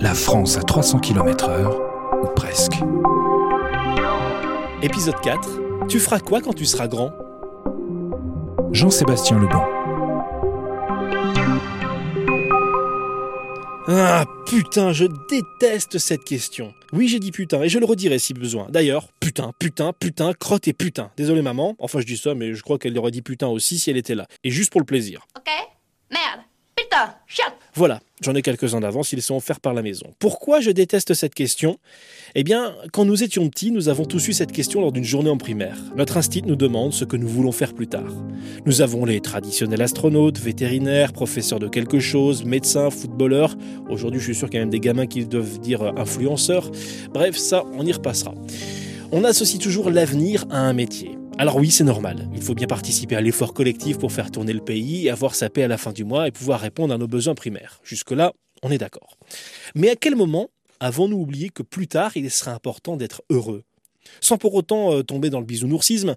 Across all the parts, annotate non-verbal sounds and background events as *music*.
La France à 300 km/h, ou presque. Épisode 4. Tu feras quoi quand tu seras grand? Jean-Sébastien Lebon. Ah putain, je déteste cette question. Oui, j'ai dit putain, et je le redirai si besoin. D'ailleurs, putain, putain, putain, crotte et putain. Désolé maman, enfin je dis ça, mais je crois qu'elle aurait dit putain aussi si elle était là. Et juste pour le plaisir. Ok? Merde Voilà, j'en ai quelques-uns d'avance, ils sont offerts par la maison. Pourquoi je déteste cette question? Eh bien, quand nous étions petits, nous avons tous eu cette question lors d'une journée en primaire. Notre instinct nous demande ce que nous voulons faire plus tard. Nous avons les traditionnels astronautes, vétérinaires, professeurs de quelque chose, médecins, footballeurs. Aujourd'hui, je suis sûr qu'il y a même des gamins qui doivent dire influenceurs. Bref, ça, on y repassera. On associe toujours l'avenir à un métier. Alors oui, c'est normal. Il faut bien participer à l'effort collectif pour faire tourner le pays, avoir sa paix à la fin du mois et pouvoir répondre à nos besoins primaires. Jusque-là, on est d'accord. Mais à quel moment avons-nous oublié que plus tard, il serait important d'être heureux? Sans pour autant euh, tomber dans le bisounoursisme,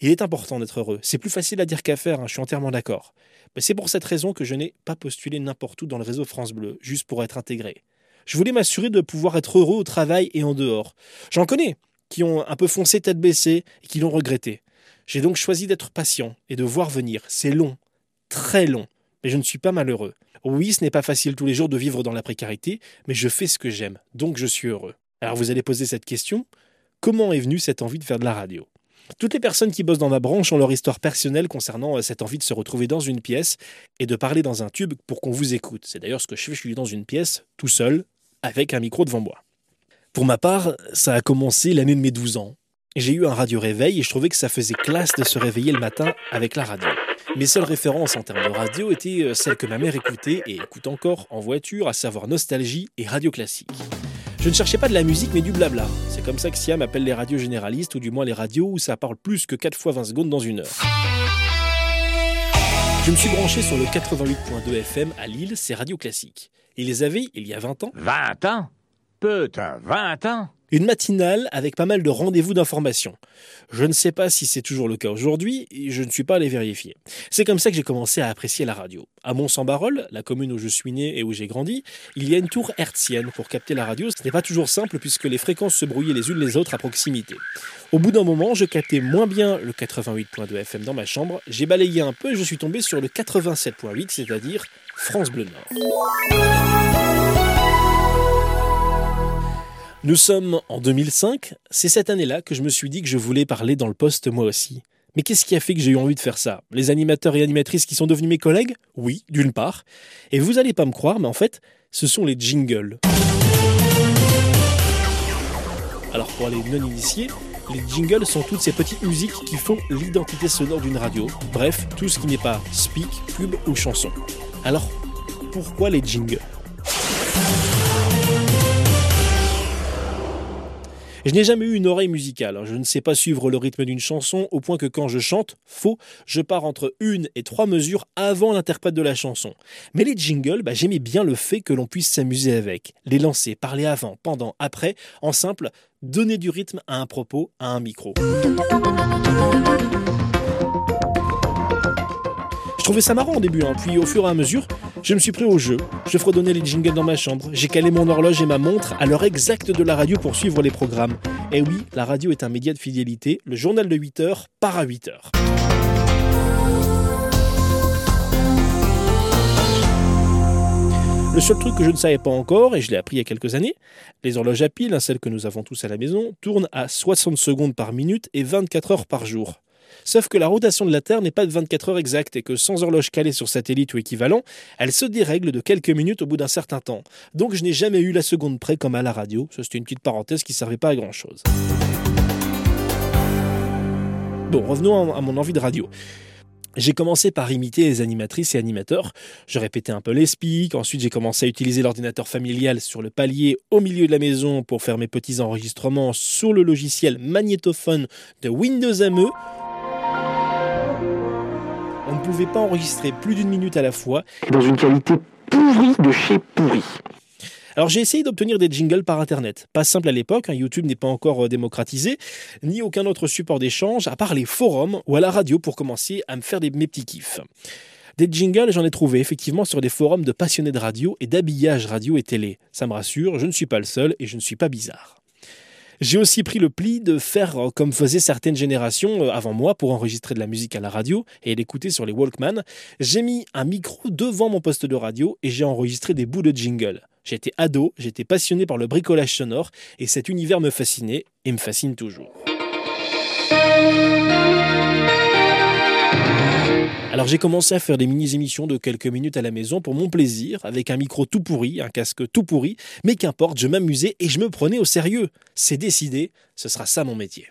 il est important d'être heureux. C'est plus facile à dire qu'à faire, hein, je suis entièrement d'accord. Mais c'est pour cette raison que je n'ai pas postulé n'importe où dans le réseau France Bleu, juste pour être intégré. Je voulais m'assurer de pouvoir être heureux au travail et en dehors. J'en connais, qui ont un peu foncé tête baissée et qui l'ont regretté. J'ai donc choisi d'être patient et de voir venir. C'est long, très long, mais je ne suis pas malheureux. Oui, ce n'est pas facile tous les jours de vivre dans la précarité, mais je fais ce que j'aime, donc je suis heureux. Alors vous allez poser cette question, comment est venue cette envie de faire de la radio? Toutes les personnes qui bossent dans ma branche ont leur histoire personnelle concernant euh, cette envie de se retrouver dans une pièce et de parler dans un tube pour qu'on vous écoute. C'est d'ailleurs ce que je fais, je suis dans une pièce, tout seul, avec un micro devant moi. Pour ma part, ça a commencé l'année de mes 12 ans. J'ai eu un radio réveil et je trouvais que ça faisait classe de se réveiller le matin avec la radio. Mes seules références en termes de radio étaient euh, celles que ma mère écoutait et écoute encore en voiture, à savoir Nostalgie et Radio Classique. Je ne cherchais pas de la musique mais du blabla. C'est comme ça que Siam appelle les radios généralistes ou du moins les radios où ça parle plus que 4 fois 20 secondes dans une heure. Je me suis branché sur le 88.2 FM à Lille, c'est Radio Classique. Ils les avaient, il y a 20 ans, 20 ans? Putain, 20 ans une matinale avec pas mal de rendez-vous d'information. Je ne sais pas si c'est toujours le cas aujourd'hui, je ne suis pas allé vérifier. C'est comme ça que j'ai commencé à apprécier la radio. À Mont-Saint-Barol, la commune où je suis né et où j'ai grandi, il y a une tour hertzienne pour capter la radio. Ce n'est pas toujours simple puisque les fréquences se brouillaient les unes les autres à proximité. Au bout d'un moment, je captais moins bien le 88.2 FM dans ma chambre, j'ai balayé un peu et je suis tombé sur le 87.8, c'est-à-dire France Bleu Nord. Nous sommes en 2005, c'est cette année-là que je me suis dit que je voulais parler dans le poste moi aussi. Mais qu'est-ce qui a fait que j'ai eu envie de faire ça? Les animateurs et animatrices qui sont devenus mes collègues? Oui, d'une part. Et vous allez pas me croire, mais en fait, ce sont les jingles. Alors pour les non-initiés, les jingles sont toutes ces petites musiques qui font l'identité sonore d'une radio. Bref, tout ce qui n'est pas speak, pub ou chanson. Alors, pourquoi les jingles? Je n'ai jamais eu une oreille musicale. Je ne sais pas suivre le rythme d'une chanson au point que quand je chante, faux, je pars entre une et trois mesures avant l'interprète de la chanson. Mais les jingles, bah, j'aimais bien le fait que l'on puisse s'amuser avec. Les lancer, parler avant, pendant, après, en simple, donner du rythme à un propos, à un micro. Je trouvais ça marrant au début, hein. puis au fur et à mesure, je me suis pris au jeu. Je fredonnais les jingles dans ma chambre, j'ai calé mon horloge et ma montre à l'heure exacte de la radio pour suivre les programmes. Et oui, la radio est un média de fidélité, le journal de 8 heures part à 8 heures. Le seul truc que je ne savais pas encore, et je l'ai appris il y a quelques années, les horloges à pile, hein, celles que nous avons tous à la maison, tournent à 60 secondes par minute et 24 heures par jour. Sauf que la rotation de la Terre n'est pas de 24 heures exactes et que sans horloge calée sur satellite ou équivalent, elle se dérègle de quelques minutes au bout d'un certain temps. Donc je n'ai jamais eu la seconde près comme à la radio. Ça c'était une petite parenthèse qui servait pas à grand chose. Bon, revenons à mon envie de radio. J'ai commencé par imiter les animatrices et animateurs. Je répétais un peu les speaks. Ensuite, j'ai commencé à utiliser l'ordinateur familial sur le palier au milieu de la maison pour faire mes petits enregistrements sur le logiciel magnétophone de Windows ME ne pouvait pas enregistrer plus d'une minute à la fois. Dans une qualité pourrie de chez pourri. Alors j'ai essayé d'obtenir des jingles par Internet. Pas simple à l'époque, hein, YouTube n'est pas encore euh, démocratisé, ni aucun autre support d'échange, à part les forums ou à la radio pour commencer à me faire des, mes petits kiffs. Des jingles, j'en ai trouvé effectivement sur des forums de passionnés de radio et d'habillage radio et télé. Ça me rassure, je ne suis pas le seul et je ne suis pas bizarre. J'ai aussi pris le pli de faire euh, comme faisaient certaines générations euh, avant moi pour enregistrer de la musique à la radio et l'écouter sur les Walkman. J'ai mis un micro devant mon poste de radio et j'ai enregistré des bouts de jingle. J'étais ado, j'étais passionné par le bricolage sonore et cet univers me fascinait et me fascine toujours. Alors j'ai commencé à faire des mini-émissions de quelques minutes à la maison pour mon plaisir, avec un micro tout pourri, un casque tout pourri, mais qu'importe, je m'amusais et je me prenais au sérieux. C'est décidé, ce sera ça mon métier.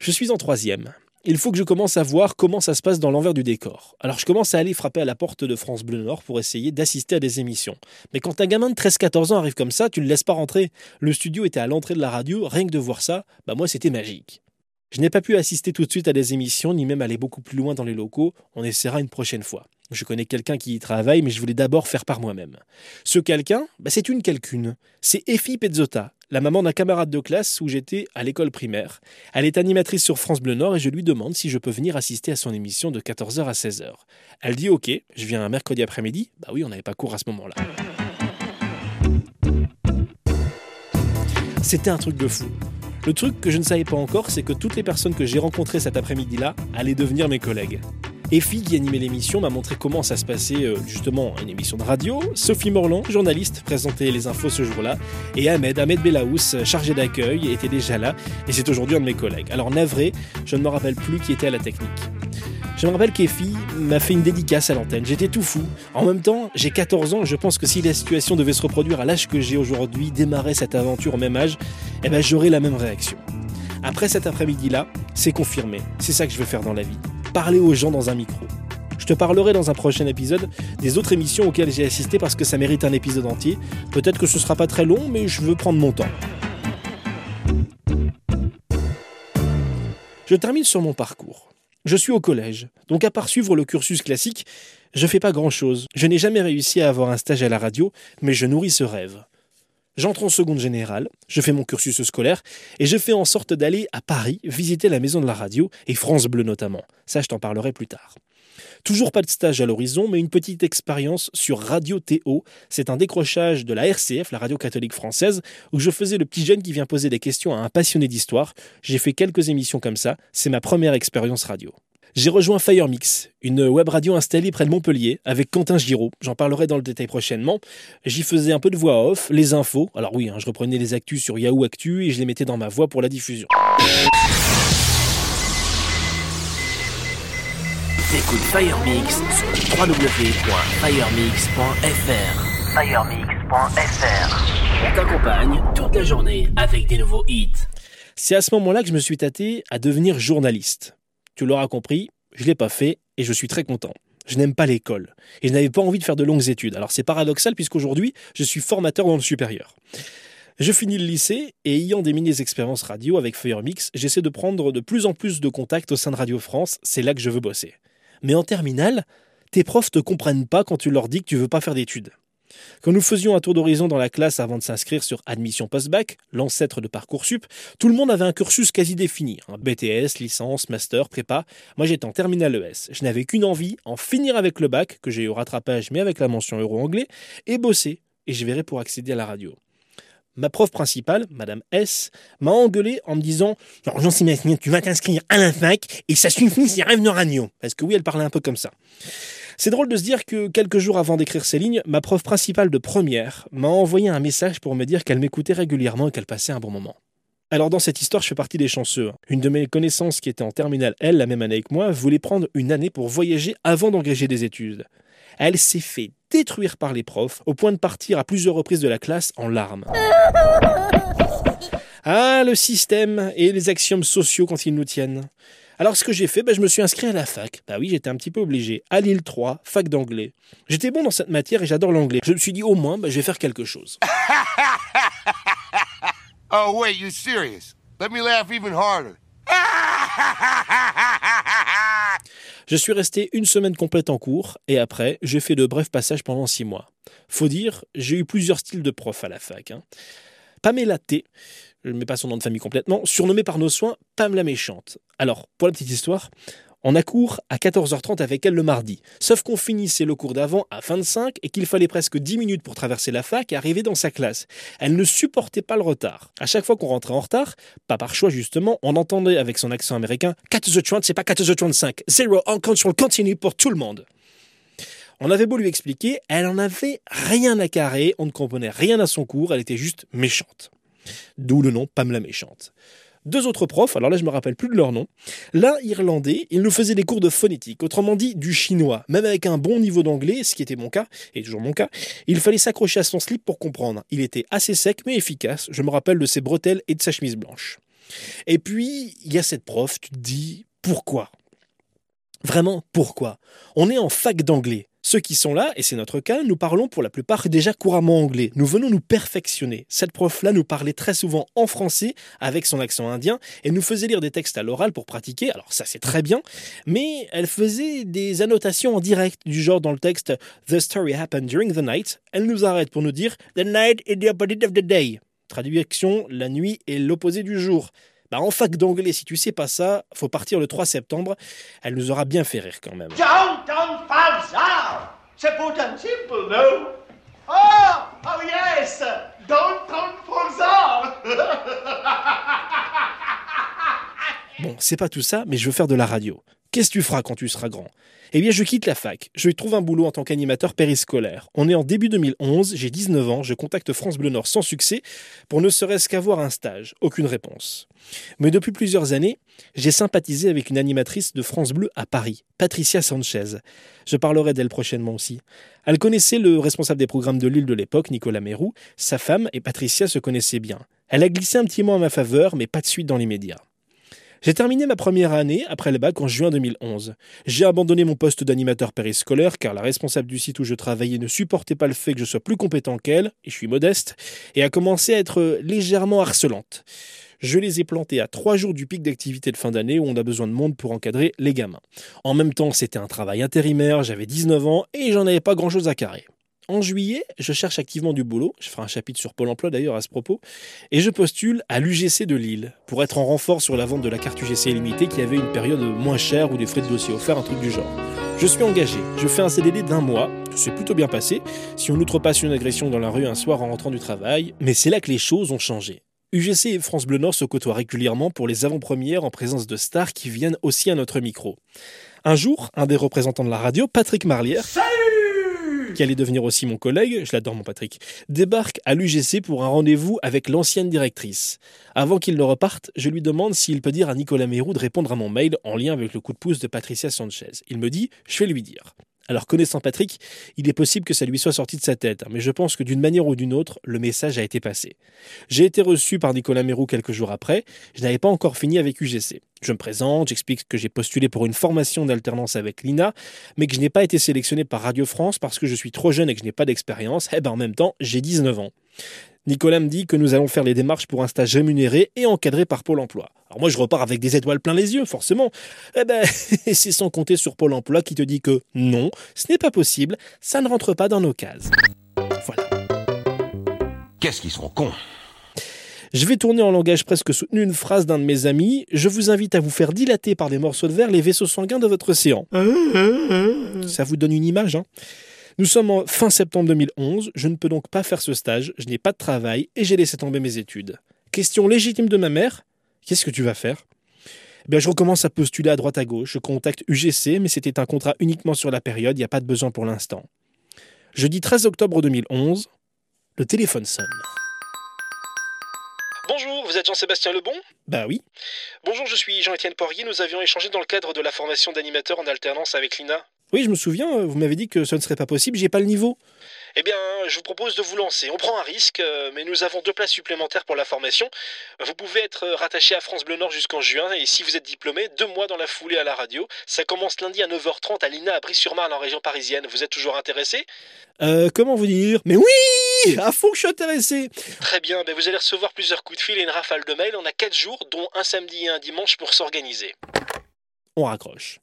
Je suis en troisième. Il faut que je commence à voir comment ça se passe dans l'envers du décor. Alors je commence à aller frapper à la porte de France Bleu Nord pour essayer d'assister à des émissions. Mais quand un gamin de 13-14 ans arrive comme ça, tu le laisses pas rentrer. Le studio était à l'entrée de la radio, rien que de voir ça, bah moi c'était magique. Je n'ai pas pu assister tout de suite à des émissions, ni même aller beaucoup plus loin dans les locaux. On essaiera une prochaine fois. Je connais quelqu'un qui y travaille, mais je voulais d'abord faire par moi-même. Ce quelqu'un, bah, c'est une quelqu'une. C'est Effie Pezzotta, la maman d'un camarade de classe où j'étais à l'école primaire. Elle est animatrice sur France Bleu Nord et je lui demande si je peux venir assister à son émission de 14h à 16h. Elle dit OK, je viens un mercredi après-midi. Bah oui, on n'avait pas cours à ce moment-là. C'était un truc de fou. Le truc que je ne savais pas encore, c'est que toutes les personnes que j'ai rencontrées cet après-midi-là allaient devenir mes collègues. Effie, qui animait l'émission, m'a montré comment ça se passait euh, justement une émission de radio. Sophie Morland, journaliste, présentait les infos ce jour-là. Et Ahmed, Ahmed Belaous, chargé d'accueil, était déjà là et c'est aujourd'hui un de mes collègues. Alors navré, je ne me rappelle plus qui était à la technique. Je me rappelle qu'Effie m'a fait une dédicace à l'antenne. J'étais tout fou. En même temps, j'ai 14 ans et je pense que si la situation devait se reproduire à l'âge que j'ai aujourd'hui, démarrer cette aventure au même âge, eh ben j'aurais la même réaction. Après cet après-midi-là, c'est confirmé. C'est ça que je veux faire dans la vie. Parler aux gens dans un micro. Je te parlerai dans un prochain épisode des autres émissions auxquelles j'ai assisté parce que ça mérite un épisode entier. Peut-être que ce sera pas très long, mais je veux prendre mon temps. Je termine sur mon parcours. Je suis au collège, donc à part suivre le cursus classique, je fais pas grand-chose. Je n'ai jamais réussi à avoir un stage à la radio, mais je nourris ce rêve. J'entre en seconde générale, je fais mon cursus scolaire, et je fais en sorte d'aller à Paris visiter la maison de la radio, et France Bleu notamment. Ça, je t'en parlerai plus tard. Toujours pas de stage à l'horizon, mais une petite expérience sur Radio TO. C'est un décrochage de la RCF, la radio catholique française, où je faisais le petit jeune qui vient poser des questions à un passionné d'histoire. J'ai fait quelques émissions comme ça, c'est ma première expérience radio. J'ai rejoint Firemix, une web radio installée près de Montpellier avec Quentin Giraud. J'en parlerai dans le détail prochainement. J'y faisais un peu de voix off, les infos. Alors oui, hein, je reprenais les actus sur Yahoo Actu et je les mettais dans ma voix pour la diffusion. Écoute Firemix sur www.firemix.fr. Firemix.fr. On t'accompagne toute la journée avec des nouveaux hits. C'est à ce moment-là que je me suis tâté à devenir journaliste. Tu l'auras compris, je ne l'ai pas fait et je suis très content. Je n'aime pas l'école et je n'avais pas envie de faire de longues études. Alors c'est paradoxal puisqu'aujourd'hui, je suis formateur dans le supérieur. Je finis le lycée et ayant des mini-expériences radio avec Firemix, j'essaie de prendre de plus en plus de contacts au sein de Radio France. C'est là que je veux bosser. Mais en terminale, tes profs te comprennent pas quand tu leur dis que tu veux pas faire d'études. Quand nous faisions un tour d'horizon dans la classe avant de s'inscrire sur Admission Post-Bac, l'ancêtre de Parcoursup, tout le monde avait un cursus quasi défini. Un BTS, licence, master, prépa. Moi j'étais en terminale ES. Je n'avais qu'une envie, en finir avec le bac, que j'ai eu au rattrapage mais avec la mention euro-anglais, et bosser. Et je verrai pour accéder à la radio. Ma prof principale, Madame S, m'a engueulé en me disant Alors, Jean-Sébastien, tu vas t'inscrire à la fac et ça suffit, c'est rêve de radio. Parce que oui, elle parlait un peu comme ça. C'est drôle de se dire que quelques jours avant d'écrire ces lignes, ma prof principale de première m'a envoyé un message pour me dire qu'elle m'écoutait régulièrement et qu'elle passait un bon moment. Alors dans cette histoire, je fais partie des chanceux. Une de mes connaissances qui était en terminale, elle, la même année que moi, voulait prendre une année pour voyager avant d'engager des études. Elle s'est fait détruire par les profs au point de partir à plusieurs reprises de la classe en larmes. Ah, le système et les axiomes sociaux quand ils nous tiennent. Alors ce que j'ai fait, ben, je me suis inscrit à la fac. Bah oui, j'étais un petit peu obligé. À Lille 3, fac d'anglais. J'étais bon dans cette matière et j'adore l'anglais. Je me suis dit au moins, ben, je vais faire quelque chose. *laughs* Oh, wait, you serious? Let me laugh even harder. *laughs* Je suis resté une semaine complète en cours et après, j'ai fait de brefs passages pendant six mois. Faut dire, j'ai eu plusieurs styles de profs à la fac. Hein. Pamela T, je ne mets pas son nom de famille complètement, surnommée par nos soins Pam la méchante. Alors, pour la petite histoire, On a cours à 14h30 avec elle le mardi. Sauf qu'on finissait le cours d'avant à 25 et qu'il fallait presque 10 minutes pour traverser la fac et arriver dans sa classe. Elle ne supportait pas le retard. À chaque fois qu'on rentrait en retard, pas par choix justement, on entendait avec son accent américain 14h30, c'est pas 14h35. Zero on control continue pour tout le monde. On avait beau lui expliquer, elle en avait rien à carrer, on ne comprenait rien à son cours, elle était juste méchante. D'où le nom Pamela méchante deux autres profs, alors là je me rappelle plus de leur nom. L'un irlandais, il nous faisait des cours de phonétique, autrement dit du chinois. Même avec un bon niveau d'anglais, ce qui était mon cas, et toujours mon cas, il fallait s'accrocher à son slip pour comprendre. Il était assez sec mais efficace, je me rappelle de ses bretelles et de sa chemise blanche. Et puis, il y a cette prof, tu te dis, pourquoi? Vraiment, pourquoi? On est en fac d'anglais. Ceux qui sont là, et c'est notre cas, nous parlons pour la plupart déjà couramment anglais. Nous venons nous perfectionner. Cette prof-là nous parlait très souvent en français avec son accent indien et nous faisait lire des textes à l'oral pour pratiquer. Alors ça c'est très bien, mais elle faisait des annotations en direct du genre dans le texte The story happened during the night. Elle nous arrête pour nous dire The night is the opposite of the day. Traduction, la nuit est l'opposé du jour. Bah, en fac d'anglais, si tu sais pas ça, faut partir le 3 septembre. Elle nous aura bien fait rire quand même. C'est pourtant simple, non? Oh, yes Don't ça Bon, c'est pas tout ça, mais je veux faire de la radio. Qu'est-ce que tu feras quand tu seras grand? Eh bien, je quitte la fac. Je trouve un boulot en tant qu'animateur périscolaire. On est en début 2011, j'ai 19 ans, je contacte France Bleu Nord sans succès pour ne serait-ce qu'avoir un stage. Aucune réponse. Mais depuis plusieurs années, j'ai sympathisé avec une animatrice de France Bleu à Paris, Patricia Sanchez. Je parlerai d'elle prochainement aussi. Elle connaissait le responsable des programmes de Lille de l'époque, Nicolas Mérou. Sa femme et Patricia se connaissaient bien. Elle a glissé un petit mot en ma faveur, mais pas de suite dans les médias. J'ai terminé ma première année après le bac en juin 2011. J'ai abandonné mon poste d'animateur périscolaire car la responsable du site où je travaillais ne supportait pas le fait que je sois plus compétent qu'elle, et je suis modeste, et a commencé à être légèrement harcelante. Je les ai plantés à trois jours du pic d'activité de fin d'année où on a besoin de monde pour encadrer les gamins. En même temps, c'était un travail intérimaire, j'avais 19 ans et j'en avais pas grand chose à carrer. En juillet, je cherche activement du boulot, je ferai un chapitre sur Pôle emploi d'ailleurs à ce propos, et je postule à l'UGC de Lille pour être en renfort sur la vente de la carte UGC illimitée qui avait une période moins chère ou des frais de dossier offerts, un truc du genre. Je suis engagé, je fais un CDD d'un mois, tout s'est plutôt bien passé, si on outrepasse une agression dans la rue un soir en rentrant du travail, mais c'est là que les choses ont changé. UGC et France Bleu Nord se côtoient régulièrement pour les avant-premières en présence de stars qui viennent aussi à notre micro. Un jour, un des représentants de la radio, Patrick Marlière, qui allait devenir aussi mon collègue, je l'adore mon Patrick, débarque à l'UGC pour un rendez-vous avec l'ancienne directrice. Avant qu'il ne reparte, je lui demande s'il peut dire à Nicolas Mérou de répondre à mon mail en lien avec le coup de pouce de Patricia Sanchez. Il me dit, je vais lui dire. Alors connaissant Patrick, il est possible que ça lui soit sorti de sa tête, hein, mais je pense que d'une manière ou d'une autre, le message a été passé. J'ai été reçu par Nicolas Mérou quelques jours après, je n'avais pas encore fini avec UGC. Je me présente, j'explique que j'ai postulé pour une formation d'alternance avec l'INA, mais que je n'ai pas été sélectionné par Radio France parce que je suis trop jeune et que je n'ai pas d'expérience, et eh ben en même temps, j'ai 19 ans. Nicolas me dit que nous allons faire les démarches pour un stage rémunéré et encadré par Pôle emploi. Alors moi je repars avec des étoiles plein les yeux, forcément. Eh ben, *laughs* c'est sans compter sur Pôle emploi qui te dit que non, ce n'est pas possible, ça ne rentre pas dans nos cases. Voilà. Qu'est-ce qu'ils sont cons? Je vais tourner en langage presque soutenu une phrase d'un de mes amis. Je vous invite à vous faire dilater par des morceaux de verre les vaisseaux sanguins de votre océan. Ça vous donne une image, hein? Nous sommes en fin septembre 2011, je ne peux donc pas faire ce stage, je n'ai pas de travail et j'ai laissé tomber mes études. Question légitime de ma mère, qu'est-ce que tu vas faire? Eh bien, je recommence à postuler à droite à gauche, je contacte UGC, mais c'était un contrat uniquement sur la période, il n'y a pas de besoin pour l'instant. Jeudi 13 octobre 2011, le téléphone sonne. Bonjour, vous êtes Jean-Sébastien Lebon? Bah oui. Bonjour, je suis Jean-Étienne Poirier, nous avions échangé dans le cadre de la formation d'animateur en alternance avec l'INA. Oui, je me souviens, euh, vous m'avez dit que ce ne serait pas possible, j'ai pas le niveau. Eh bien, je vous propose de vous lancer. On prend un risque, euh, mais nous avons deux places supplémentaires pour la formation. Vous pouvez être euh, rattaché à France Bleu Nord jusqu'en juin, et si vous êtes diplômé, deux mois dans la foulée à la radio. Ça commence lundi à 9h30 à l'INA à Brie-sur-Marne en région parisienne. Vous êtes toujours intéressé? Euh, comment vous dire? Mais oui À fond que je suis intéressé Très bien, ben vous allez recevoir plusieurs coups de fil et une rafale de mails. On a quatre jours, dont un samedi et un dimanche pour s'organiser. On raccroche.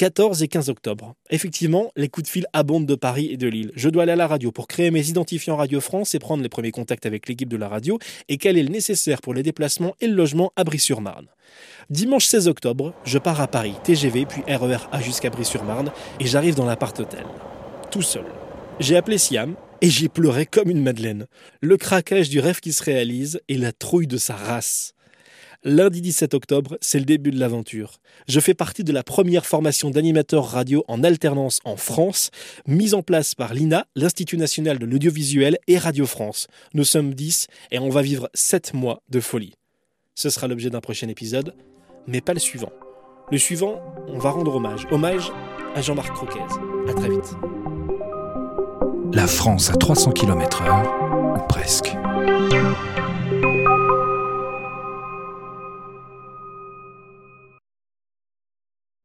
14 et 15 octobre. Effectivement, les coups de fil abondent de Paris et de Lille. Je dois aller à la radio pour créer mes identifiants Radio France et prendre les premiers contacts avec l'équipe de la radio et caler le nécessaire pour les déplacements et le logement à Brie-sur-Marne. Dimanche 16 octobre, je pars à Paris, TGV puis RER A jusqu'à Brie-sur-Marne et j'arrive dans l'appart-hôtel. Tout seul. J'ai appelé Siam et j'ai pleuré comme une madeleine. Le craquage du rêve qui se réalise et la trouille de sa race. Lundi 17 octobre, c'est le début de l'aventure. Je fais partie de la première formation d'animateurs radio en alternance en France, mise en place par l'INA, l'Institut national de l'audiovisuel et Radio France. Nous sommes 10 et on va vivre 7 mois de folie. Ce sera l'objet d'un prochain épisode, mais pas le suivant. Le suivant, on va rendre hommage. Hommage à Jean-Marc Croquez. À très vite. La France à 300 km/h, presque.